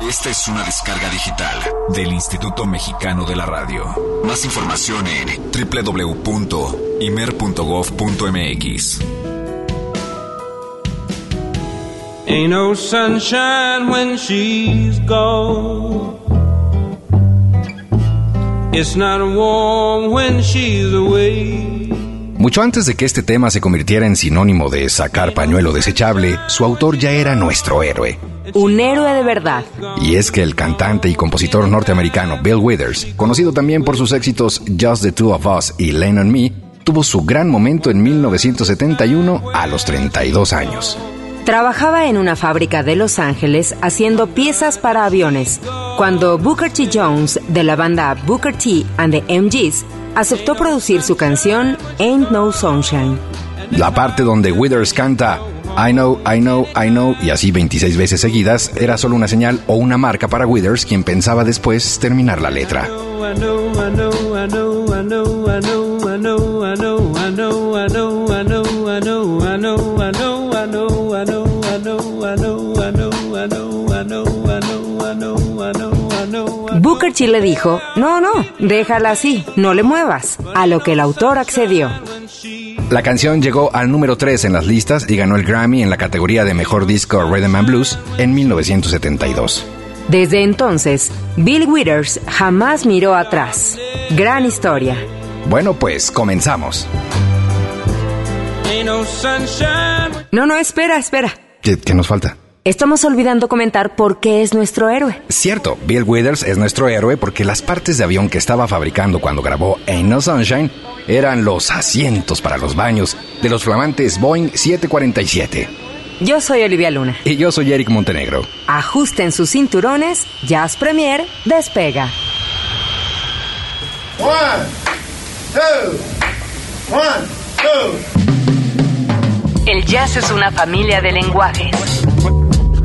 Esta es una descarga digital del Instituto Mexicano de la Radio. Más información en www.imer.gov.mx. Ain't no sunshine when she's gone. It's not warm when she's away. Mucho antes de que este tema se convirtiera en sinónimo de sacar pañuelo desechable, su autor ya era nuestro héroe. Un héroe de verdad. Y es que el cantante y compositor norteamericano Bill Withers, conocido también por sus éxitos Just the Two of Us y Lane on Me, tuvo su gran momento en 1971 a los 32 años. Trabajaba en una fábrica de Los Ángeles haciendo piezas para aviones, cuando Booker T. Jones, de la banda Booker T. and the MGs, aceptó producir su canción Ain't No Sunshine. La parte donde Withers canta I know, I know, I know y así 26 veces seguidas era solo una señal o una marca para Withers quien pensaba después terminar la letra. T le dijo, no, no, déjala así, no le muevas, a lo que el autor accedió. La canción llegó al número 3 en las listas y ganó el Grammy en la categoría de Mejor Disco Rhythm and Blues en 1972. Desde entonces, Bill Withers jamás miró atrás. Gran historia. Bueno, pues comenzamos. No, no, espera, espera. ¿Qué, qué nos falta? Estamos olvidando comentar por qué es nuestro héroe. Cierto, Bill Withers es nuestro héroe porque las partes de avión que estaba fabricando cuando grabó Ain't No Sunshine eran los asientos para los baños de los flamantes Boeing 747. Yo soy Olivia Luna. Y yo soy Eric Montenegro. Ajusten sus cinturones, Jazz Premier despega. One, two, one, two. El jazz es una familia de lenguajes.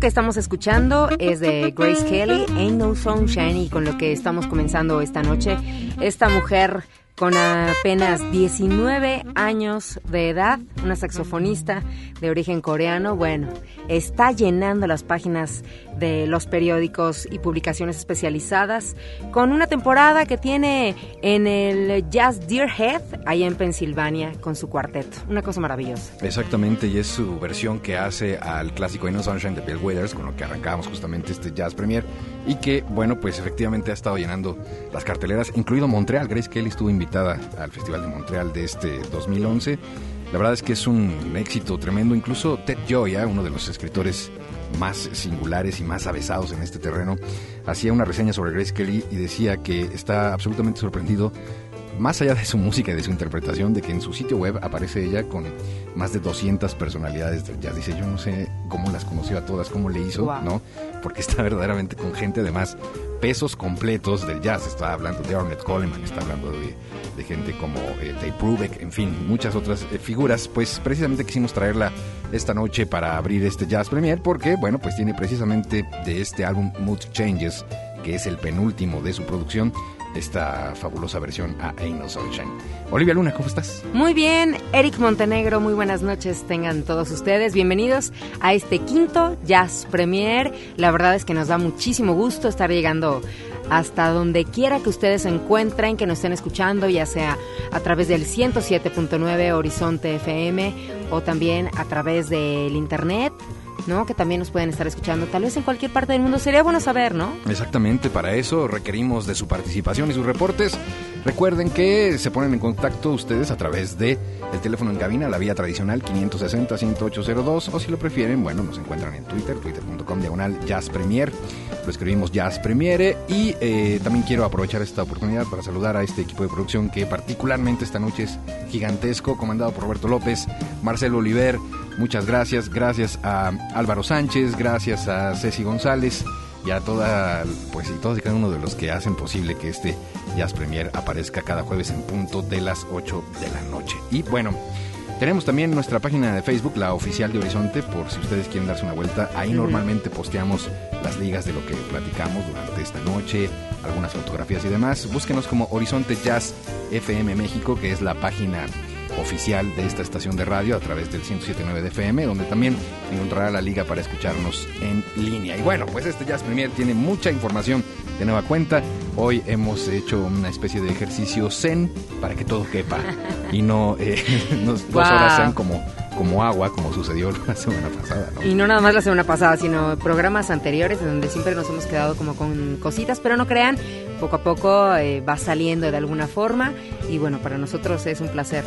Que estamos escuchando es de Grace Kelly, Ain't No Sunshine, y con lo que estamos comenzando esta noche, esta mujer con apenas 19 años de edad, una saxofonista de origen coreano, bueno, está llenando las páginas de los periódicos y publicaciones especializadas con una temporada que tiene en el Jazz Deerhead, allá en Pensilvania, con su cuarteto. Una cosa maravillosa. Exactamente, y es su versión que hace al clásico No Sunshine de Bill Withers, con lo que arrancamos justamente este Jazz Premier, y que, bueno, pues efectivamente ha estado llenando las carteleras, incluido Montreal. Grace Kelly estuvo invitada al Festival de Montreal de este 2011. La verdad es que es un éxito tremendo. Incluso Ted Gioia, uno de los escritores más singulares y más avesados en este terreno, hacía una reseña sobre Grace Kelly y decía que está absolutamente sorprendido más allá de su música y de su interpretación, de que en su sitio web aparece ella con más de 200 personalidades del jazz. Dice, yo no sé cómo las conoció a todas, cómo le hizo, ¿no? Porque está verdaderamente con gente, además, pesos completos del jazz. Está hablando de Ornette Coleman, está hablando de, gente como eh, Dave Brubeck, en fin, muchas otras eh, figuras. Pues precisamente quisimos traerla esta noche para abrir este Jazz Premier, porque, bueno, pues tiene precisamente de este álbum Mood Changes, que es el penúltimo de su producción, esta fabulosa versión a Ain't No Sunshine. Olivia Luna, ¿cómo estás? Muy bien, Eric Montenegro, muy buenas noches tengan todos ustedes. Bienvenidos a este quinto Jazz Premier. La verdad es que nos da muchísimo gusto estar llegando hasta donde quiera que ustedes se encuentren, que nos estén escuchando, ya sea a través del 107.9 Horizonte FM o también a través del internet Que también nos pueden estar escuchando, tal vez en cualquier parte del mundo. Sería bueno saber, ¿no? Exactamente, para eso requerimos de su participación y sus reportes. Recuerden que se ponen en contacto ustedes a través de el teléfono en cabina, la vía tradicional 560-10802, o si lo prefieren, bueno, nos encuentran en Twitter, twitter.com diagonal Jazz Premier, lo escribimos Jazz Premiere, y eh, también quiero aprovechar esta oportunidad para saludar a este equipo de producción que particularmente esta noche es gigantesco, comandado por Roberto López, Marcelo Oliver, muchas gracias, gracias a Álvaro Sánchez, gracias a Ceci González, y a toda, pues y todos y cada uno de los que hacen posible que este Jazz Premier aparezca cada jueves en punto de las 8 de la noche. Y bueno, tenemos también nuestra página de Facebook, la oficial de Horizonte, por si ustedes quieren darse una vuelta. Ahí normalmente posteamos las ligas de lo que platicamos durante esta noche, algunas fotografías y demás. Búsquenos como Horizonte Jazz FM México, que es la página oficial de esta estación de radio a través del 107.9 de FM, donde también encontrará la liga para escucharnos en línea. Y bueno, pues este Jazz Premier tiene mucha información de nueva cuenta. Hoy hemos hecho una especie de ejercicio zen para que todo quepa y no eh, dos horas sean como como agua, como sucedió la semana pasada. Y no nada más la semana pasada, sino programas anteriores, donde siempre nos hemos quedado como con cositas, pero no crean, poco a poco eh, va saliendo de alguna forma. Y bueno, para nosotros es un placer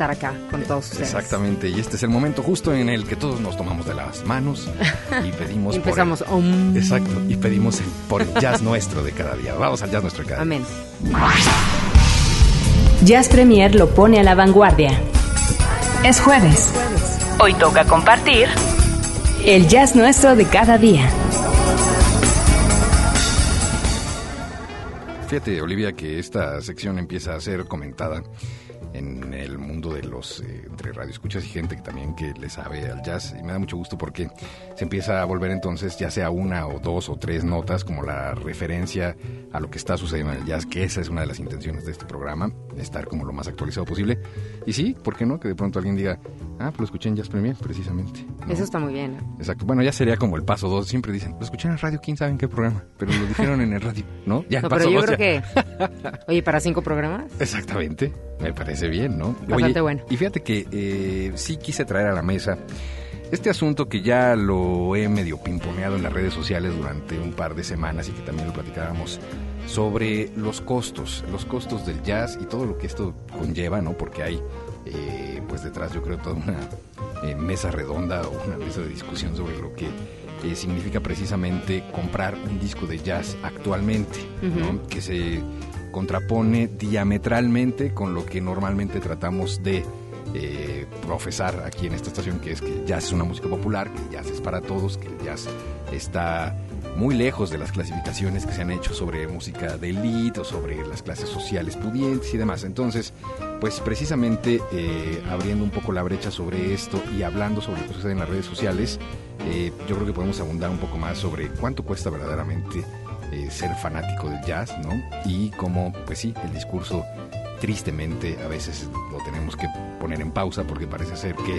estar acá con todos ustedes. Exactamente, y este es el momento justo en el que todos nos tomamos de las manos y pedimos. y empezamos. Por Exacto, y pedimos por el jazz nuestro de cada día. Vamos al jazz nuestro de cada día. Amén. Jazz Premier lo pone a la vanguardia. Es jueves. Hoy toca compartir el jazz nuestro de cada día. Fíjate, Olivia, que esta sección empieza a ser comentada en el mundo de los eh, entre radioescuchas y gente que también que le sabe al jazz y me da mucho gusto porque se empieza a volver entonces ya sea una o dos o tres notas como la referencia a lo que está sucediendo en el jazz que esa es una de las intenciones de este programa estar como lo más actualizado posible. Y sí, ¿por qué no? Que de pronto alguien diga, ah, pues lo escuché en Jazz Premier, precisamente. ¿no? Eso está muy bien. ¿no? Exacto. Bueno, ya sería como el paso dos. Siempre dicen, lo escuché en el radio, quién sabe en qué programa, pero lo dijeron en el radio, ¿no? Ya, No, paso pero yo dos, creo ya. que. Oye, para cinco programas. Exactamente, me parece bien, ¿no? Bastante bueno. Y fíjate que eh, sí quise traer a la mesa este asunto que ya lo he medio pimponeado en las redes sociales durante un par de semanas y que también lo platicábamos sobre los costos, los costos del jazz y todo lo que esto conlleva, ¿no? Porque hay, eh, pues detrás yo creo toda una eh, mesa redonda o una mesa de discusión sobre lo que eh, significa precisamente comprar un disco de jazz actualmente, ¿no? Que se contrapone diametralmente con lo que normalmente tratamos de eh, profesar aquí en esta estación, que es que el jazz es una música popular, que el jazz es para todos, que el jazz está muy lejos de las clasificaciones que se han hecho sobre música de élite o sobre las clases sociales pudientes y demás. Entonces, pues precisamente eh, abriendo un poco la brecha sobre esto y hablando sobre lo que sucede en las redes sociales, eh, yo creo que podemos abundar un poco más sobre cuánto cuesta verdaderamente eh, ser fanático del jazz, ¿no? Y cómo, pues sí, el discurso tristemente a veces lo tenemos que poner en pausa porque parece ser que,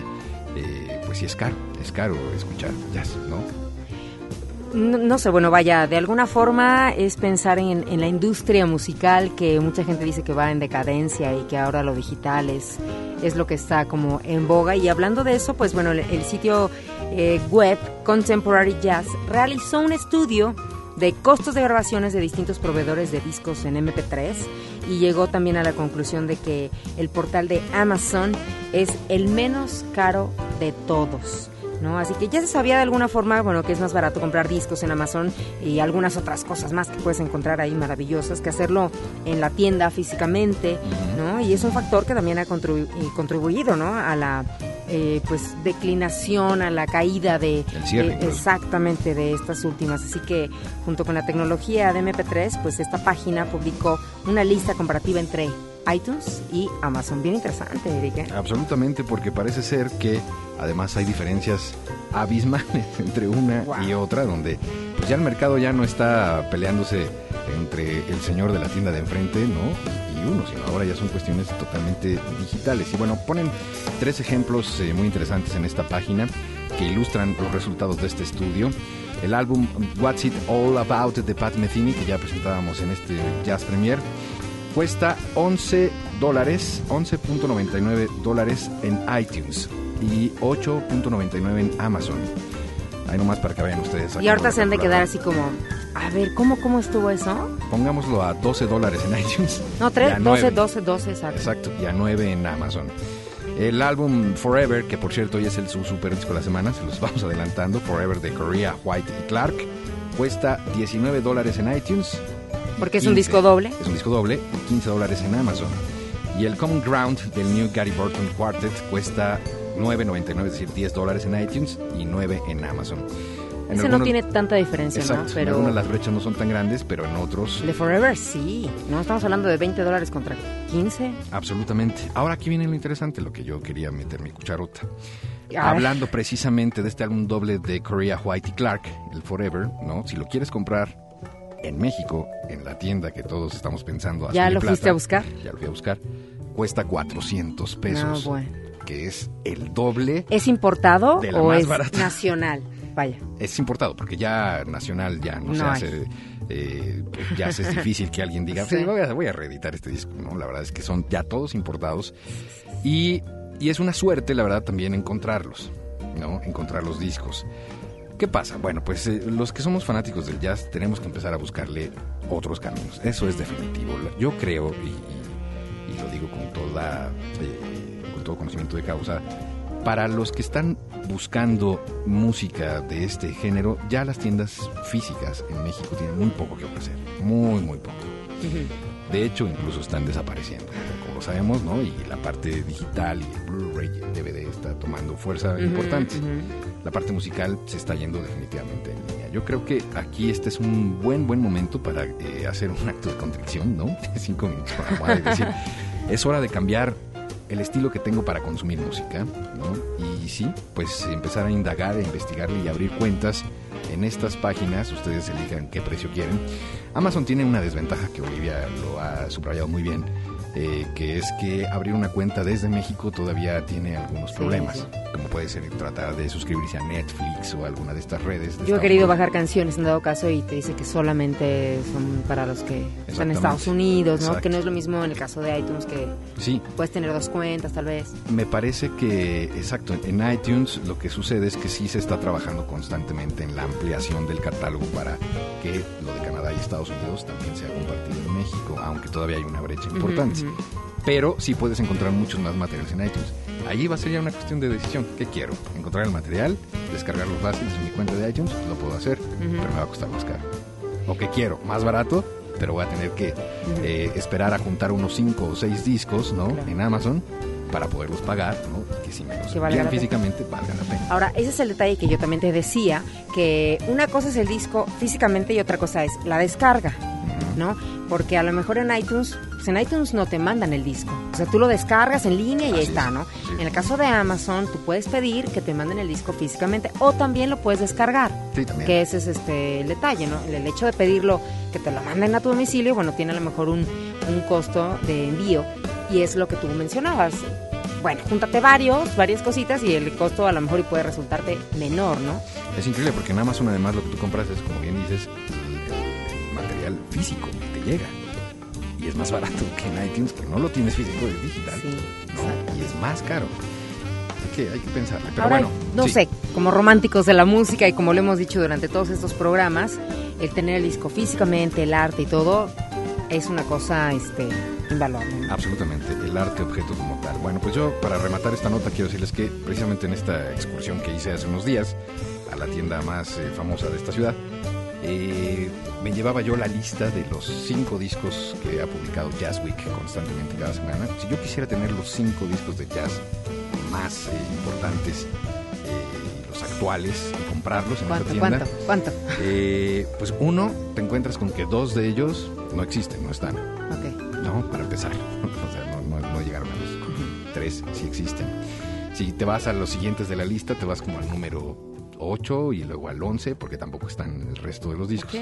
eh, pues sí es caro, es caro escuchar jazz, ¿no? No, sé, bueno, vaya, de alguna forma es pensar en, la industria musical que mucha gente dice que va en decadencia y que ahora lo digital es, es lo que está como en boga. Y hablando de eso, pues bueno, el, el sitio eh, web Contemporary Jazz realizó un estudio de costos de grabaciones de distintos proveedores de discos en MP3 y llegó también a la conclusión de que el portal de Amazon es el menos caro de todos. ¿No? Así que ya se sabía de alguna forma, bueno, que es más barato comprar discos en Amazon y algunas otras cosas más que puedes encontrar ahí maravillosas que hacerlo en la tienda físicamente, ¿no? Y es un factor que también ha contribu- contribuido, ¿no? A la eh, pues declinación, a la caída de, cierre, de- exactamente de estas últimas. Así que junto con la tecnología de MP3, pues esta página publicó una lista comparativa entre iTunes y Amazon. Bien interesante, Eric. ¿eh? Absolutamente, porque parece ser que además hay diferencias abismales entre una Wow. y otra, donde pues ya el mercado ya no está peleándose entre el señor de la tienda de enfrente, ¿no? Y uno, sino ahora ya son cuestiones totalmente digitales. Y bueno, ponen tres ejemplos eh, muy interesantes en esta página que ilustran los resultados de este estudio. El álbum What's It All About de Pat Metheny, que ya presentábamos en este Jazz Premier, cuesta 11 dólares, 11.99 dólares en iTunes y 8.99 en Amazon. Ahí nomás para que vean ustedes. Y ahorita se han de quedar así como, a ver, ¿cómo, cómo estuvo eso? Pongámoslo a 12 dólares en iTunes. No, y 3, a 12, 9. 12, 12, exacto. Exacto, y a 9 en Amazon. El álbum Forever, que por cierto hoy es el su super disco de la semana, se los vamos adelantando. Forever de Korea, White y Clark. Cuesta 19 dólares en iTunes. Porque es un 15 disco doble. Es un disco doble y 15 dólares en Amazon. Y el Common Ground del New Gary Burton Quartet cuesta 9.99, es decir, 10 dólares en iTunes y 9 en Amazon. En Ese no algunos- tiene tanta diferencia, Exacto, ¿no? en Pero algunas las brechas no son tan grandes, pero en otros de Forever sí. No estamos hablando de 20 dólares contra 15. Absolutamente. Ahora aquí viene lo interesante, lo que yo quería meter mi cucharota. Hablando precisamente de este álbum doble de Korea White y Clark, el Forever, ¿no? Si lo quieres comprar en México, en la tienda que todos estamos pensando. ¿Ya lo plata, fuiste a buscar? Ya lo fui a buscar. Cuesta 400 pesos. No, bueno. Que es el doble. ¿Es importado De la o más es barata. nacional? Vaya. Es importado, porque ya nacional ya no, No se hay. hace. eh, pues ya es difícil que alguien diga. "Sí, voy, a, voy a reeditar este disco. No, la verdad es que son ya todos importados. Y, y es una suerte, la verdad, también encontrarlos, ¿no? Encontrar los discos. ¿Qué pasa? Bueno, pues eh, los que somos fanáticos del jazz tenemos que empezar a buscarle otros caminos. Eso es definitivo. Yo creo, y, y- y lo digo con, toda, eh, con todo conocimiento de causa, para los que están buscando música de este género, ya las tiendas físicas en México tienen muy poco que ofrecer. Muy, muy poco. De hecho, incluso están desapareciendo, como sabemos, ¿no? Y la parte digital y el Blu-ray y el DVD está tomando fuerza importante. La parte musical se está yendo definitivamente en línea. Yo creo que aquí este es un buen, buen momento para eh, hacer un acto de contrición, ¿no? Cinco minutos almohada y decir, es hora de cambiar el estilo que tengo para consumir música, ¿no? Y sí, pues empezar a indagar, a investigarle y abrir cuentas en estas páginas, ustedes elijan qué precio quieren. Amazon tiene una desventaja que Olivia lo ha subrayado muy bien, eh, que es que abrir una cuenta desde México todavía tiene algunos problemas, como puede ser tratar de suscribirse a Netflix o alguna de estas redes. Yo he querido bajar canciones en dado caso y te dice que solamente son para los que están en Estados Unidos, ¿no? Que no es lo mismo en el caso de iTunes que sí. puedes tener dos cuentas tal vez. Me parece que, exacto, en iTunes lo que sucede es que sí se está trabajando constantemente en la ampliación del catálogo para que lo de Canadá y Estados Unidos también sea compartido en México, aunque todavía hay una brecha importante. Pero sí puedes encontrar muchos más materiales en iTunes. Ahí va a ser ya una cuestión de decisión. ¿Qué quiero? ¿Encontrar el material? ¿Descargarlo fácil en mi cuenta de iTunes? Lo puedo hacer, pero me va a costar más caro. ¿O qué quiero? Más barato, pero voy a tener que eh, esperar a juntar unos 5 o 6 discos ¿no? en Amazon para poderlos pagar, ¿no? que si me los envían físicamente valgan la pena. Ahora, ese es el detalle que yo también te decía, que una cosa es el disco físicamente y otra cosa es la descarga, ¿no? Porque a lo mejor en iTunes pues en iTunes no te mandan el disco. O sea, tú lo descargas en línea y ahí está, ¿no? En el caso de Amazon, tú puedes pedir que te manden el disco físicamente o también lo puedes descargar. Sí, también. Que ese es este el detalle, ¿no? El, hecho de pedirlo, que te lo manden a tu domicilio, bueno, tiene a lo mejor un, un costo de envío y es lo que tú mencionabas. Bueno, júntate varios, varias cositas y el costo a lo mejor puede resultarte menor, ¿no? Es increíble porque en Amazon además lo que tú compras es, como bien dices, material físico llega y es más barato que en iTunes, que no lo tienes físico, es digital. y es más caro. Hay que, hay que pensarle. Pero bueno. No sé, como románticos de la música y como lo hemos dicho durante todos estos programas, el tener el disco físicamente, el arte y todo, es una cosa este, invaluable. Absolutamente, el arte objeto como tal. Bueno, pues yo para rematar esta nota quiero decirles que precisamente en esta excursión que hice hace unos días a la tienda más eh, famosa de esta ciudad, eh, me llevaba yo la lista de los cinco discos que ha publicado Jazz Week constantemente cada semana. Si yo quisiera tener los cinco discos de jazz más eh, importantes, eh, los actuales, y comprarlos en esta tienda. ¿Cuánto? ¿Cuánto? Eh, pues uno, te encuentras con que dos de ellos no existen, no están. Ok. No, para empezar. o sea, no, no, no llegaron a los tres, sí existen. Si te vas a los siguientes de la lista, te vas como al número 8 y luego al 11, porque tampoco están el resto de los discos.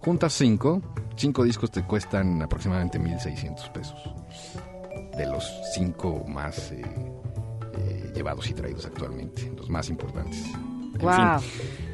Juntas 5, 5 discos te cuestan aproximadamente 1.600 pesos. De los 5 más eh, eh, llevados y traídos actualmente, los más importantes. wow.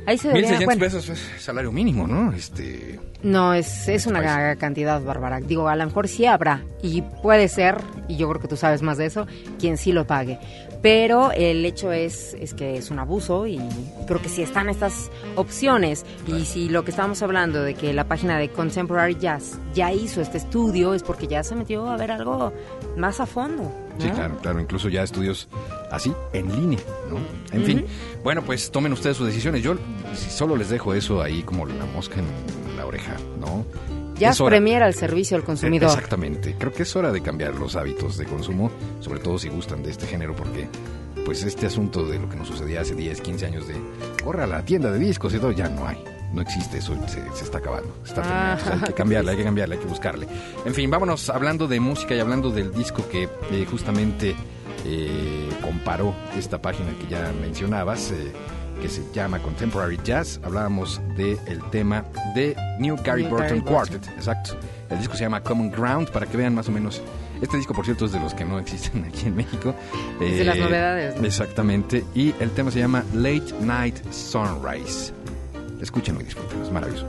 Ahí se 1.600 pesos es salario mínimo, ¿no? Este, no, es, es una cantidad bárbara. Digo, a lo mejor sí habrá, y puede ser, y yo creo que tú sabes más de eso, quien sí lo pague pero el hecho es, es que es un abuso y creo que si están estas opciones y si lo que estábamos hablando de que la página de Contemporary Jazz ya hizo este estudio es porque ya se metió a ver algo más a fondo. Sí, claro, claro, incluso ya estudios así, en línea, ¿no? En fin, bueno, pues tomen ustedes sus decisiones. Yo solo les dejo eso ahí como la mosca en la oreja, ¿no? Ya es premiera el servicio al consumidor. Exactamente. Creo que es hora de cambiar los hábitos de consumo, sobre todo si gustan de este género, porque pues este asunto de lo que nos sucedía hace 10, 15 años de corra a la tienda de discos y todo, ya no hay. No existe eso, se, está acabando. Está ah, hay que cambiarle, hay que cambiarle, hay que buscarle. En fin, vámonos hablando de música y hablando del disco que eh, justamente eh, comparó esta página que ya mencionabas. Eh, que se llama Contemporary Jazz. Hablábamos del el tema de New Gary Burton Quartet. Exacto. El disco se llama Common Ground para que vean más o menos. Este disco, por cierto, es de los que no existen aquí en México. Es de las eh, novedades. Exactamente. Y el tema se llama Late Night Sunrise. Escúchenlo y disfruten, es maravilloso.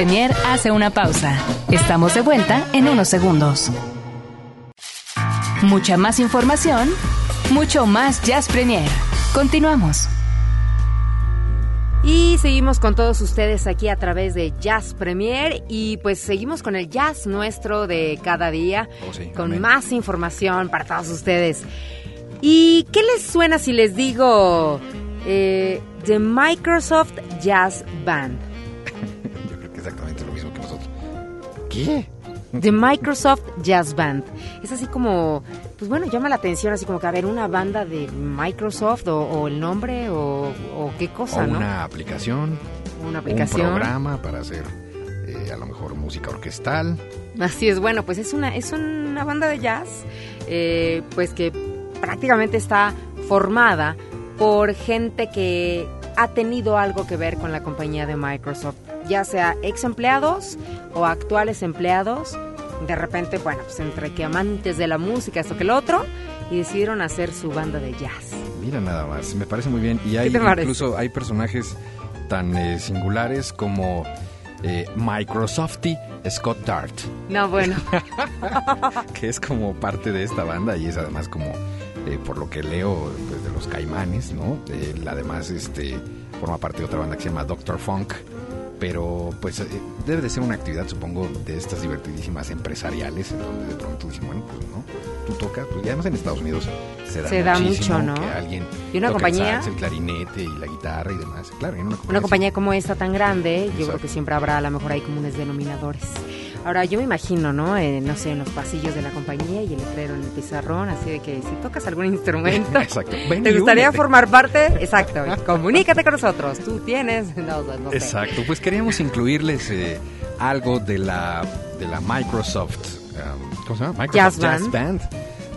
Premier hace una pausa. Estamos de vuelta en unos segundos. Mucha más información, mucho más Jazz Premier. Continuamos. Y seguimos con todos ustedes aquí a través de Jazz Premier y pues seguimos con el jazz nuestro de cada día, Oh, sí, con amén. más información para todos ustedes. ¿Y qué les suena si les digo eh, The Microsoft Jazz Band? ¿Qué? The Microsoft Jazz Band. Es así como, pues bueno, llama la atención, así como que a ver, una banda de Microsoft o, o el nombre o, o qué cosa, o ¿no? una aplicación, Una aplicación. un programa para hacer eh, a lo mejor música orquestal. Así es, bueno, pues es una, es una banda de jazz, eh, pues que prácticamente está formada por gente que ha tenido algo que ver con la compañía de Microsoft, ya sea ex empleados o actuales empleados, de repente, bueno, pues entre que amantes de la música, esto que el otro, y decidieron hacer su banda de jazz. Mira nada más, me parece muy bien. Y hay incluso hay personajes tan eh, singulares como eh, Microsofty Scott Dart, No, bueno, que es como parte de esta banda y es además como, eh, por lo que leo, pues, de los Caimanes, ¿no? Él además este, forma parte de otra banda que se llama Doctor Funk. Pero pues eh, debe de ser una actividad, supongo, de estas divertidísimas empresariales, en donde de pronto dicen, bueno, pues no, tú tocas, pues y además en Estados Unidos se da, Se da muchísimo mucho, ¿no? que alguien Y una toque el compañía- sax, el clarinete y la guitarra y demás. Claro, en una compañía. una compañía como esta tan grande, yo creo que siempre habrá a lo mejor hay comunes denominadores. Ahora, yo me imagino, ¿no? Eh, no sé, en los pasillos de la compañía y el letrero en el pizarrón, así de que si tocas algún instrumento, Exacto. Ven ¿te gustaría únete. formar parte? Exacto, comunícate con nosotros. Tú tienes, no, no sé. Exacto, pues queríamos incluirles eh, algo de la, de la Microsoft, um, ¿cómo se llama? Microsoft Jazz Band.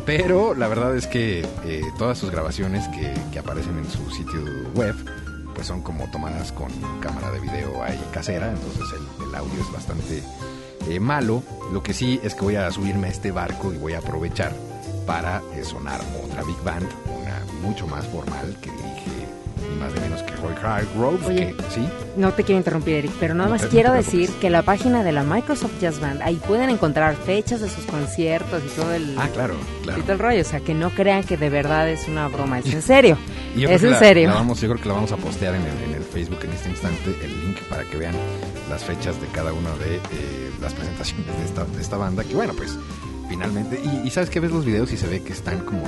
Pero la verdad es que eh, todas sus grabaciones que, que aparecen en su sitio web, pues son como tomadas con cámara de video ahí casera, entonces el, el audio es bastante eh, malo. Lo que sí es que voy a subirme a este barco y voy a aprovechar para eh, sonar otra big band, una mucho más formal que dirige ni más ni menos que Roy Hargrove, Oye. que sí, No te quiero interrumpir, Eric, pero nada No más quiero decir que la página de la Microsoft Jazz Band, ahí pueden encontrar fechas de sus conciertos y todo el, Ah, claro, y claro. todo el rollo. O sea, que no crean que de verdad es una broma, es en serio. Y yo creo es que en la- serio. la vamos, yo creo que la vamos a postear en el, en el Facebook en este instante, el link para que vean las fechas de cada una de eh, las presentaciones de esta, de esta banda, que bueno, pues finalmente, y, y sabes que ves los videos y se ve que están como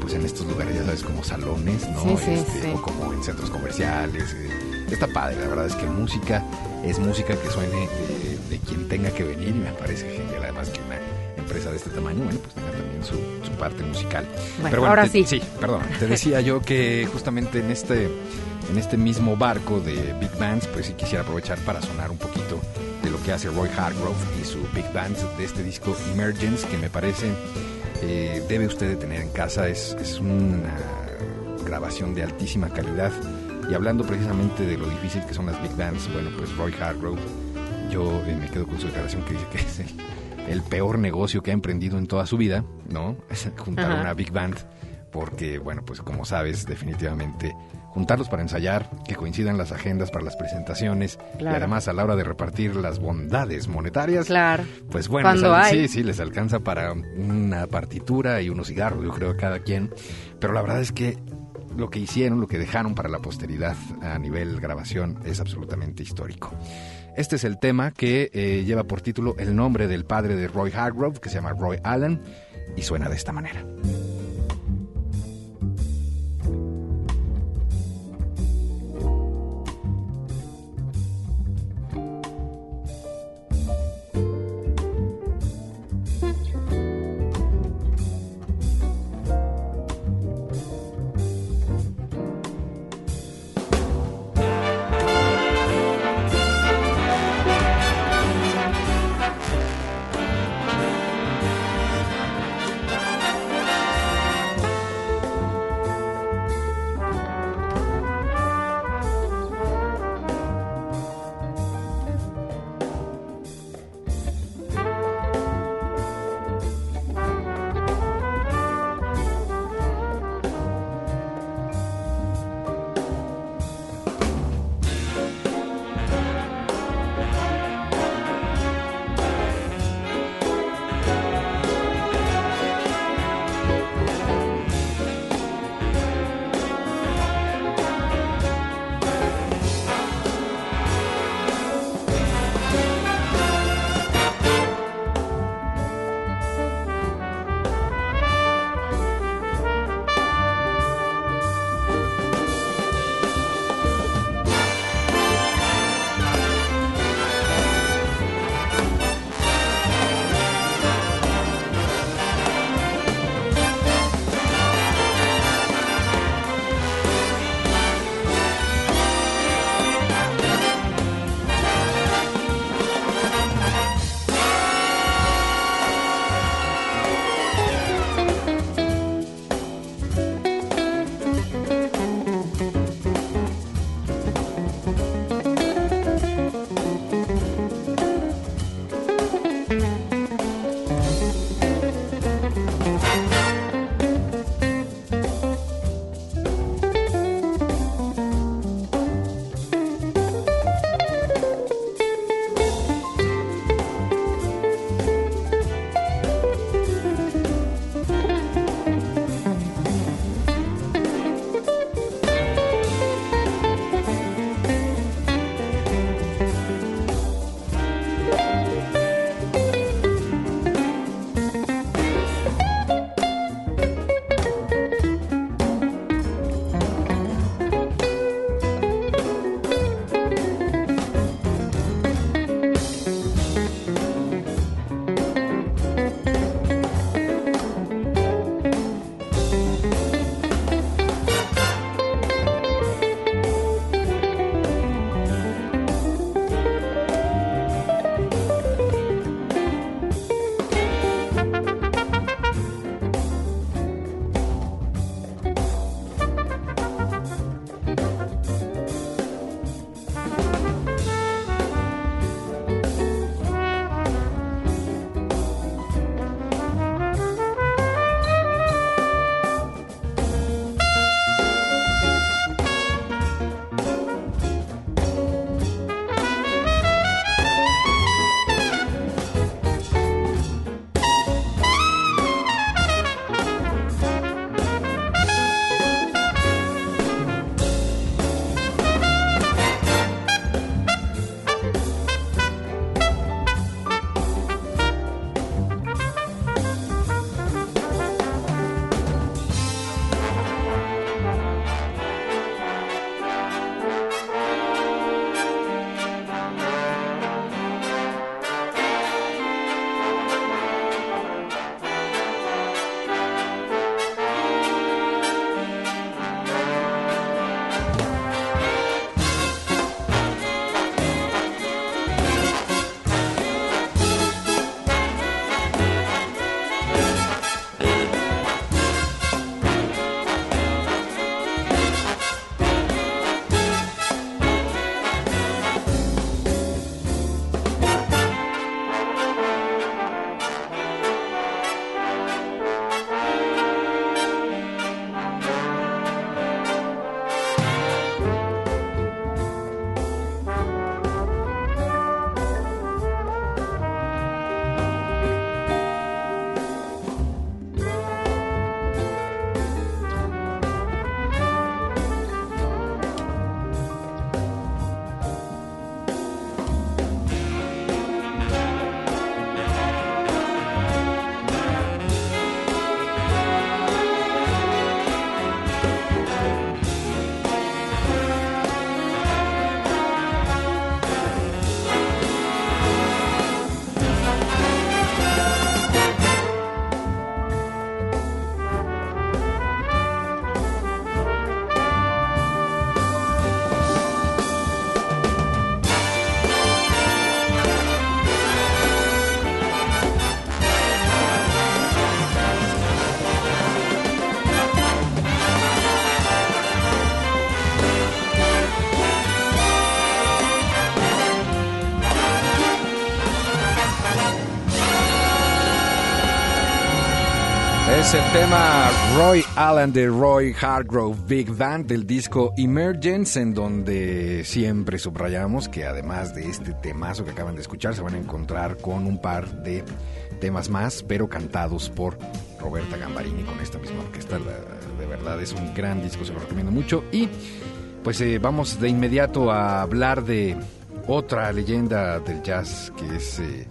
pues en estos lugares, ya sabes, como salones, ¿no? Sí, sí, Este, sí. O como en centros comerciales. eh, está padre, la verdad es que música es música que suene de, de quien tenga que venir y me parece genial, además que una empresa de este tamaño, bueno, pues tenga también su, su parte musical. Bueno, ahora te- sí. Sí, perdón. Te decía yo que justamente en este, en este mismo barco de Big Bands, pues sí quisiera aprovechar para sonar un poquito de lo que hace Roy Hargrove y su Big Band de este disco Emergence, que me parece eh, debe usted de tener en casa. Es, es una grabación de altísima calidad. Y hablando precisamente de lo difícil que son las Big Bands, bueno, pues Roy Hargrove, yo eh, me quedo con su declaración que dice que es el, el peor negocio que ha emprendido en toda su vida, ¿no? Es juntar Ajá. una Big Band, porque, bueno, pues como sabes, definitivamente juntarlos para ensayar, que coincidan las agendas para las presentaciones y además a la hora de repartir las bondades monetarias, Claro. pues bueno, Cuando les al- hay. sí, sí, les alcanza para una partitura y unos cigarros, yo creo, cada quien. Pero la verdad es que lo que hicieron, lo que dejaron para la posteridad a nivel grabación es absolutamente histórico. Este es el tema que eh, lleva por título el nombre del padre de Roy Hargrove, que se llama Roy Allen, y suena de esta manera. El tema Roy Allen de Roy Hargrove Big Band del disco Emergence, en donde siempre subrayamos que además de este temazo que acaban de escuchar, se van a encontrar con un par de temas más, pero cantados por Roberta Gambarini con esta misma orquesta. de verdad es un gran disco, se lo recomiendo mucho. Y pues eh, vamos de inmediato a hablar de otra leyenda del jazz que es... Eh,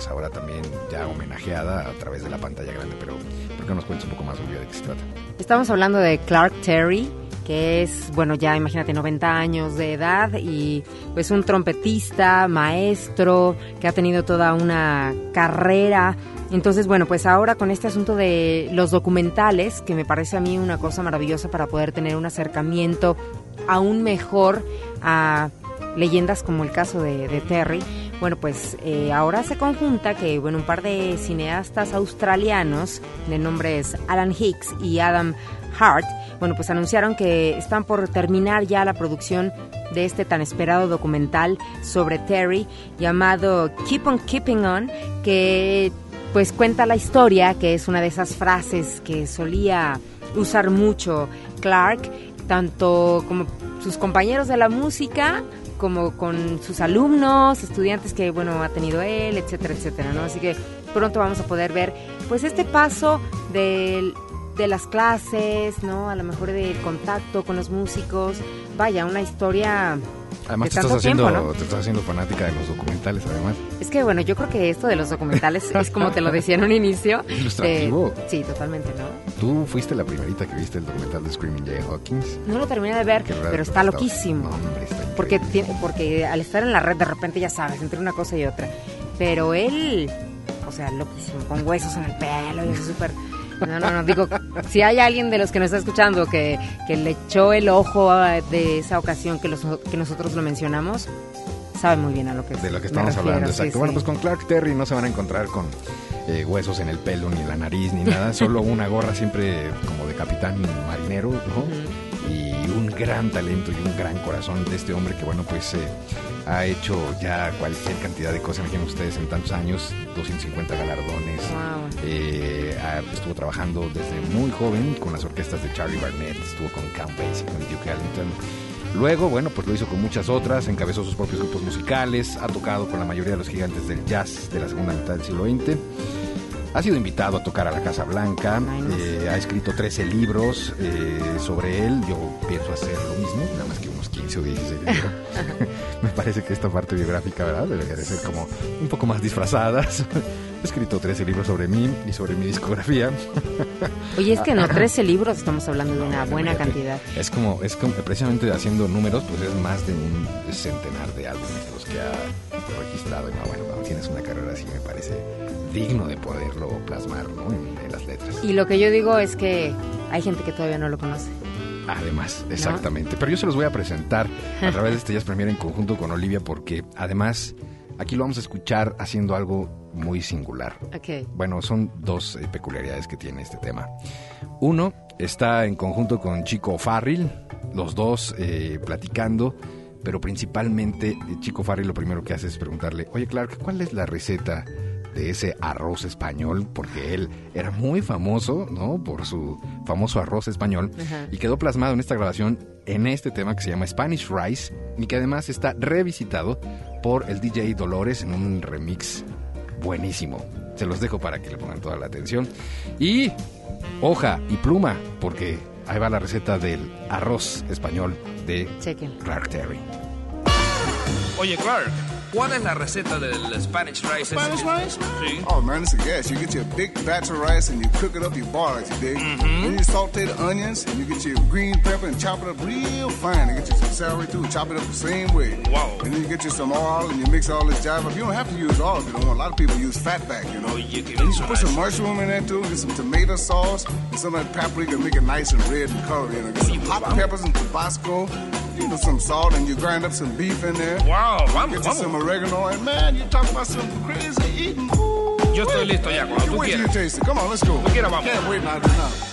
pues ahora también ya homenajeada a través de la pantalla grande, pero ¿por qué nos cuentas un poco más, Olivia, de qué se trata? Estamos hablando de Clark Terry, que es, bueno, ya imagínate, 90 años de edad y pues un trompetista, maestro, que ha tenido toda una carrera. Entonces, bueno, pues ahora con este asunto de los documentales, que me parece a mí una cosa maravillosa para poder tener un acercamiento aún mejor a leyendas como el caso de Terry, bueno, pues eh, ahora se conjunta que bueno, un par de cineastas australianos de nombres Alan Hicks y Adam Hart, bueno, pues anunciaron que están por terminar ya la producción de este tan esperado documental sobre Terry llamado Keep on Keeping On, que pues cuenta la historia, que es una de esas frases que solía usar mucho Clark, tanto como sus compañeros de la música, como con sus alumnos, estudiantes que, bueno, ha tenido él, etcétera, etcétera, ¿no? Así que pronto vamos a poder ver, pues, este paso de, de las clases, ¿no? A lo mejor del contacto con los músicos. Vaya, una historia Además, te estás, haciendo, te estás haciendo fanática de los documentales, además. Es que, bueno, yo creo que esto de los documentales es como te lo decía en un inicio. Ilustrativo. sí, totalmente, ¿no? ¿Tú fuiste la primerita que viste el documental de Screaming Jay Hawkins? No lo terminé de ver, pero está loquísimo. porque, tiene, porque al estar en la red, de repente ya sabes, entre una cosa y otra. Pero él, o sea, loquísimo, con huesos en el pelo y eso súper no, no, no, digo, si hay alguien de los que nos está escuchando que, que le echó el ojo de esa ocasión que, los, que nosotros lo mencionamos, sabe muy bien a lo que De lo que estamos hablando, exacto. bueno, pues con Clark Terry no se van a encontrar con eh, huesos en el pelo, ni la nariz, ni nada, solo una gorra siempre como de capitán marinero, ¿no? Y un gran talento y un gran corazón de este hombre que, bueno, pues... Eh, ha hecho ya cualquier cantidad de cosas, imaginen ustedes, en tantos años, 250 galardones. Eh, estuvo trabajando desde muy joven con las orquestas de Charlie Barnett, estuvo con Count Basie, con Duke Ellington. Luego, bueno, pues lo hizo con muchas otras, encabezó sus propios grupos musicales, ha tocado con la mayoría de los gigantes del jazz de la segunda mitad del siglo XX. Ha sido invitado a tocar a la Casa Blanca, eh, ha escrito 13 libros eh, sobre él, yo pienso hacer lo mismo, nada más que unos 15 o 16 libros. Me parece que esta parte biográfica, ¿verdad? Debería de ser como un poco más disfrazadas. He escrito 13 libros sobre mí y sobre mi discografía. Oye, es que no, 13 libros estamos hablando de una buena cantidad. Es como, es como, precisamente haciendo números, pues es más de un centenar de álbumes los que ha registrado. Y no, bueno, cuando tienes una carrera así me parece digno de poderlo plasmar ¿no? en las letras. Y lo que yo digo es que hay gente que todavía no lo conoce. Además, exactamente. Pero yo se los voy a presentar a través de este Jazz Premier en conjunto con Olivia porque además aquí lo vamos a escuchar haciendo algo muy singular. Okay. Bueno, son dos eh, peculiaridades que tiene este tema. Uno está en conjunto con Chico Farril, los dos eh, platicando, pero principalmente eh, Chico Farril lo primero que hace es preguntarle, oye Clark, ¿cuál es la receta de ese arroz español, porque él era muy famoso, ¿no? Por su famoso arroz español, y quedó plasmado en esta grabación en este tema que se llama Spanish Rice, y que además está revisitado por el DJ Dolores en un remix buenísimo. Se los dejo para que le pongan toda la atención. Y hoja y pluma, porque ahí va la receta del arroz español de Clark Terry. Oye, Clark. ¿Cuál es la receta del Spanish rice? Spanish rice? Sí. Oh man, it's a gas. You get your big batch of rice and you cook it up, you boil it, you dig? Mm-hmm. Then you saute the onions and you get your green pepper and chop it up real fine. And get you some celery too, chop it up the same way. Wow. And then you get you some oil and you mix all this jive up. You don't have to use oil if you don't want. A lot of people use fat back, you know. Oh, you can and you put some mushroom in there too, get some tomato sauce and some of that paprika, make it nice and red and color. You know, get some hot peppers and Tabasco you know, some salt and you grind up some beef in there. Wow, vamos, Get you some oregano and man, you talk about some crazy eating. Ooh, Yo estoy listo ya, cuando tú wait quieras. till you taste it. Come on, let's go. Tú quieras, vamos. Can't wait now. now.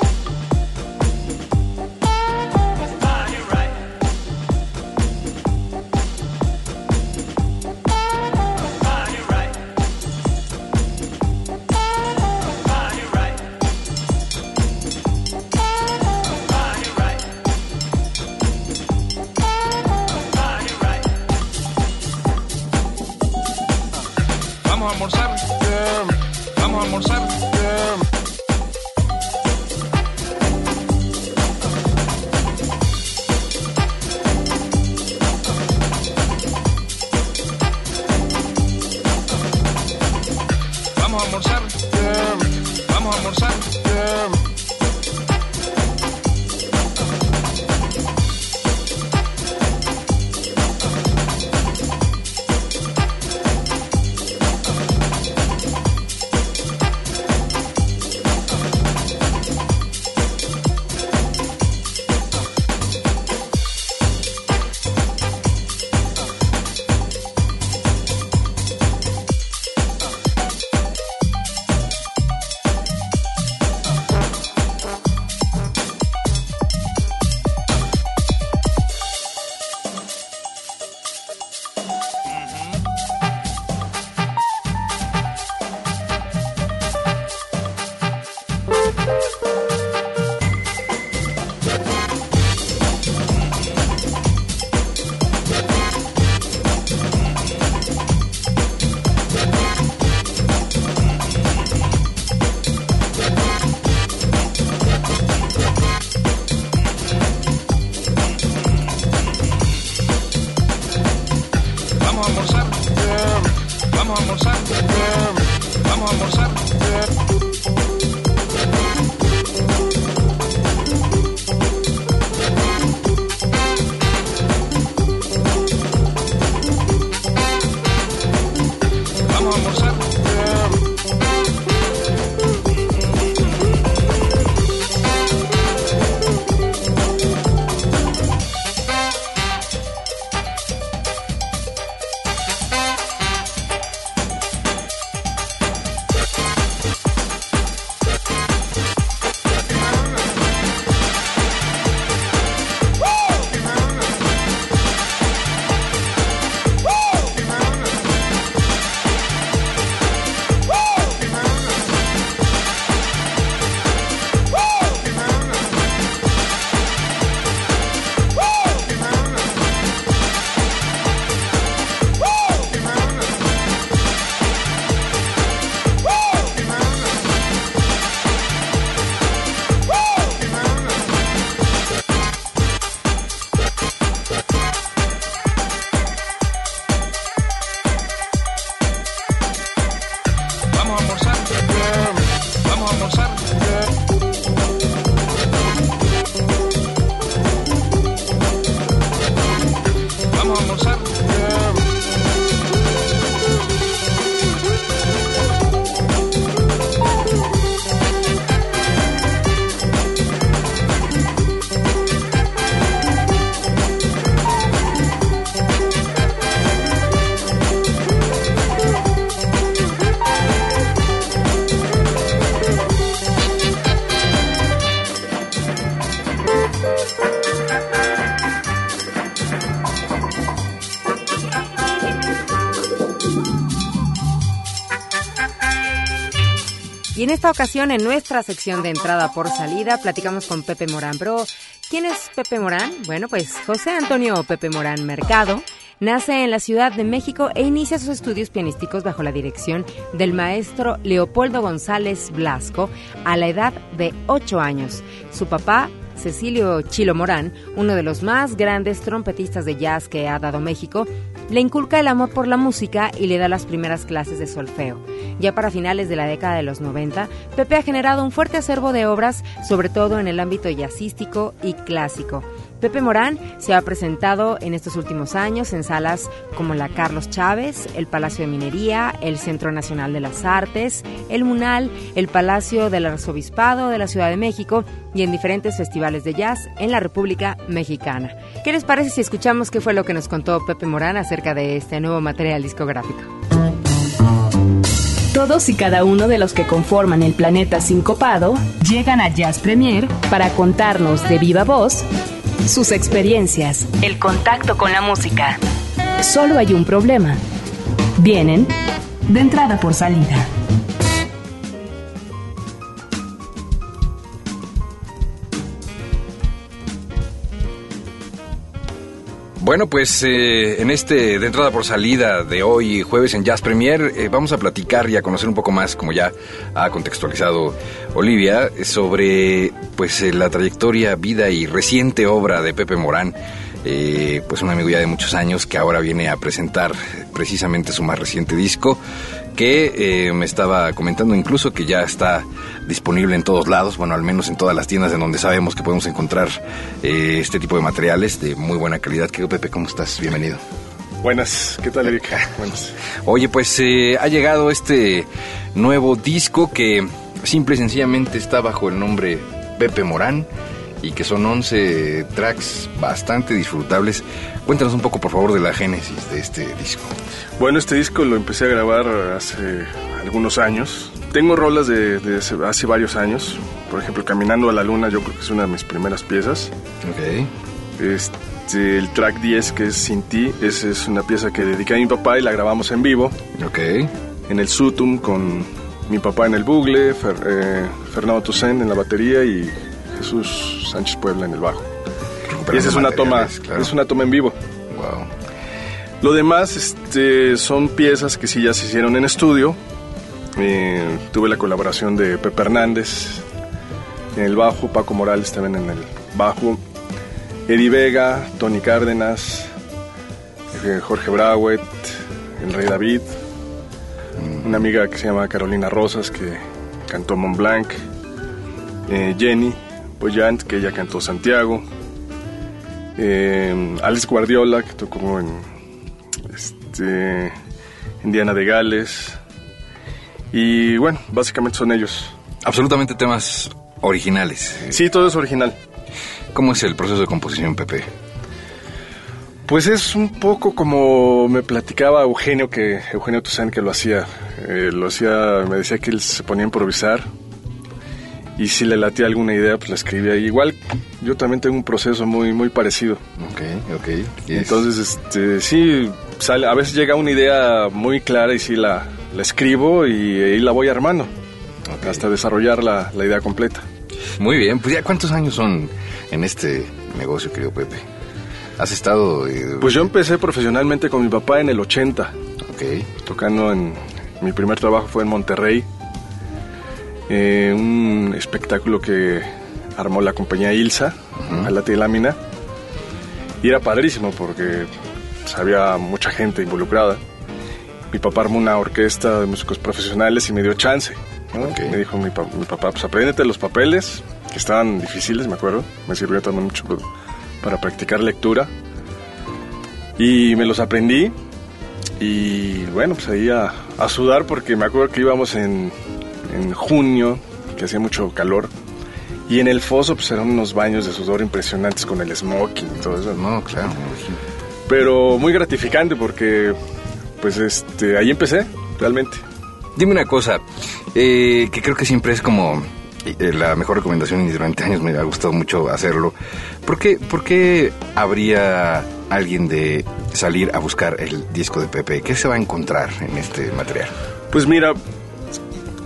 gozar esta ocasión, en nuestra sección de entrada por salida, platicamos con Pepe Morán. Pero, ¿quién es Pepe Morán? Bueno, pues José Antonio Pepe Morán Mercado nace en la Ciudad de México e inicia sus estudios pianísticos bajo la dirección del maestro Leopoldo González Blasco a la edad de 8 años. Su papá, Cecilio Chilo Morán, uno de los más grandes trompetistas de jazz que ha dado México, le inculca el amor por la música y le da las primeras clases de solfeo. Ya para finales de la década de los 90, Pepe ha generado un fuerte acervo de obras, sobre todo en el ámbito jazzístico y clásico. Pepe Morán se ha presentado en estos últimos años en salas como la Carlos Chávez, el Palacio de Minería, el Centro Nacional de las Artes, el Munal, el Palacio del Arzobispado de la Ciudad de México y en diferentes festivales de jazz en la República Mexicana. ¿Qué les parece si escuchamos qué fue lo que nos contó Pepe Morán acerca de este nuevo material discográfico? Todos y cada uno de los que conforman el planeta sincopado llegan a Jazz Premier para contarnos de viva voz sus experiencias, el contacto con la música. Solo hay un problema. Vienen de entrada por salida. Bueno, pues eh, en este de entrada por salida de hoy, jueves en Jazz Premier, eh, vamos a platicar y a conocer un poco más, como ya ha contextualizado Olivia, sobre pues eh, la trayectoria, vida y reciente obra de Pepe Morán. Eh, pues un amigo ya de muchos años que ahora viene a presentar precisamente su más reciente disco, que eh, me estaba comentando incluso que ya está disponible en todos lados, bueno, al menos en todas las tiendas en donde sabemos que podemos encontrar eh, este tipo de materiales de muy buena calidad. ¿Qué Pepe? ¿Cómo estás? Bienvenido. Buenas, ¿qué tal Erika? Buenas. Oye, pues eh, ha llegado este nuevo disco que simple y sencillamente está bajo el nombre Pepe Morán y que son 11 tracks bastante disfrutables. Cuéntanos un poco, por favor, de la génesis de este disco. Bueno, este disco lo empecé a grabar hace algunos años. Tengo rolas de, de hace, hace varios años. Por ejemplo, Caminando a la Luna, yo creo que es una de mis primeras piezas. Ok. Este, el track 10, que es Sin Ti, esa es una pieza que dediqué a mi papá y la grabamos en vivo. Ok. En el Sutum con mi papá en el bugle, Fer- eh, Fernando Toussaint en la batería y Jesús Sánchez Puebla en el bajo. Y esa es una toma, claro. es una toma en vivo. Wow. Lo demás este, son piezas que sí ya se hicieron en estudio. Eh, tuve la colaboración de Pepe Hernández en el bajo, Paco Morales también en el bajo, Eddie Vega, Tony Cárdenas, eh, Jorge Brauet, el Rey David, una amiga que se llama Carolina Rosas que cantó Mont Blanc, eh, Jenny Boyant que ella cantó Santiago, eh, Alex Guardiola que tocó en este, Indiana de Gales. Y bueno, básicamente son ellos. Absolutamente temas originales. Sí, todo es original. ¿Cómo es el proceso de composición, Pepe? Pues es un poco como me platicaba Eugenio, que Eugenio Toussaint que lo hacía. Eh, lo hacía, me decía que él se ponía a improvisar. Y si le latía alguna idea, pues la escribía. Y igual yo también tengo un proceso muy, muy parecido. Ok, ok. Y es- Entonces, este, sí, sale, a veces llega una idea muy clara y sí la, la escribo y ahí la voy armando. Ok. Hasta desarrollar la, la idea completa. Muy bien, pues ya cuántos años son en este negocio, querido Pepe. ¿Has estado...? eh, Pues yo empecé profesionalmente con mi papá en el 80, Ok, tocando en... Mi primer trabajo fue en Monterrey, eh, un espectáculo que armó la compañía Ilsa, a la lámina. Y era padrísimo porque pues, había mucha gente involucrada. Mi papá armó una orquesta de músicos profesionales y me dio chance. ¿no? Me dijo mi, pa- mi papá, pues apréndete los papeles, que estaban difíciles, me acuerdo. Me sirvió también mucho para practicar lectura. Y me los aprendí. Y bueno, pues ahí a, a sudar porque me acuerdo que íbamos en, en junio, que hacía mucho calor. Y en el foso pues eran unos baños de sudor impresionantes con el smoking y todo eso. ¿no? claro. Pero muy gratificante porque pues este ahí empecé realmente. Dime una cosa, eh, que creo que siempre es como eh, la mejor recomendación y durante años me ha gustado mucho hacerlo. ¿Por qué, por qué habría alguien de salir a buscar el disco de Pepe? ¿Qué se va a encontrar en este material? Pues mira,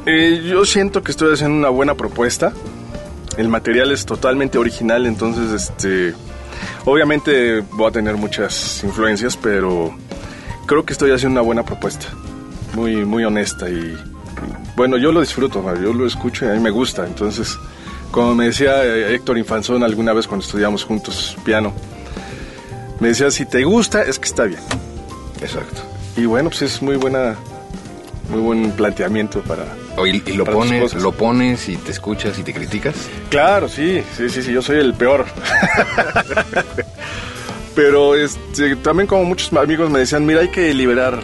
eh, yo siento que estoy haciendo una buena propuesta. El material es totalmente original, entonces, este, obviamente voy a tener muchas influencias, pero creo que estoy haciendo una buena propuesta, muy, muy honesta y, bueno, yo lo disfruto, yo lo escucho y a mí me gusta. Entonces, como me decía eh, Héctor Infanzón alguna vez cuando estudiamos juntos piano, me decía si te gusta es que está bien. Exacto. Y bueno, pues es muy buena, muy buen planteamiento para, Y, lo pones, lo pones y te escuchas y te criticas. Claro, sí, sí, sí, sí, yo soy el peor. Pero este, también como muchos amigos me decían, mira, hay que liberar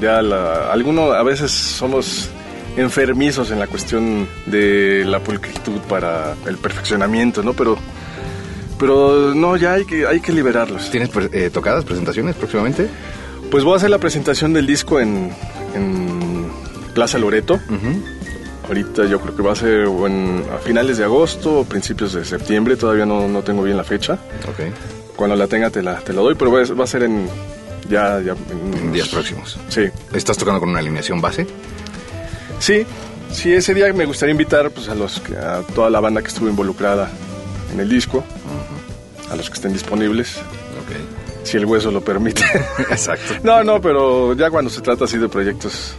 ya la... Algunos a veces somos enfermizos en la cuestión de la pulcritud para el perfeccionamiento, ¿no? Pero, pero no, ya hay que, hay que liberarlos. ¿Tienes eh, tocadas, presentaciones próximamente? Pues voy a hacer la presentación del disco en, en Plaza Loreto. Ahorita yo creo que va a ser en- a finales de agosto o principios de septiembre, todavía no, no tengo bien la fecha. Ok. Cuando la tenga te la, te la doy, pero va a, va a ser en ya, ya en, En días próximos. Sí, ¿Estás tocando con una alineación base? sí, sí, ese día me gustaría invitar pues, a, los, a toda la banda que estuvo involucrada en el disco, a los que estén disponibles. Ok. si el hueso lo permite. Exacto. No, no, pero ya cuando se trata así de proyectos,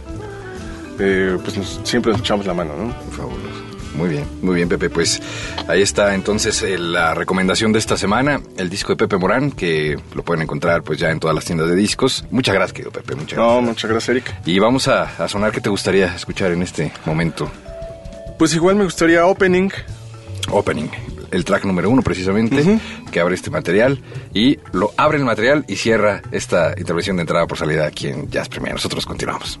eh, pues nos- siempre nos echamos la mano, ¿no? Fabuloso. Muy bien, muy bien, Pepe. Pues ahí está entonces eh, la recomendación de esta semana, el disco de Pepe Morán, que lo pueden encontrar pues ya en todas las tiendas de discos. Muchas gracias, querido Pepe. Muchas No, gracias. muchas gracias, Eric. Y vamos a, a sonar, ¿qué te gustaría escuchar en este momento? Pues igual me gustaría Opening. Opening, el track número uno precisamente, que abre este material y lo abre el material y cierra esta intervención de entrada por salida aquí en Jazz Premier. Nosotros continuamos.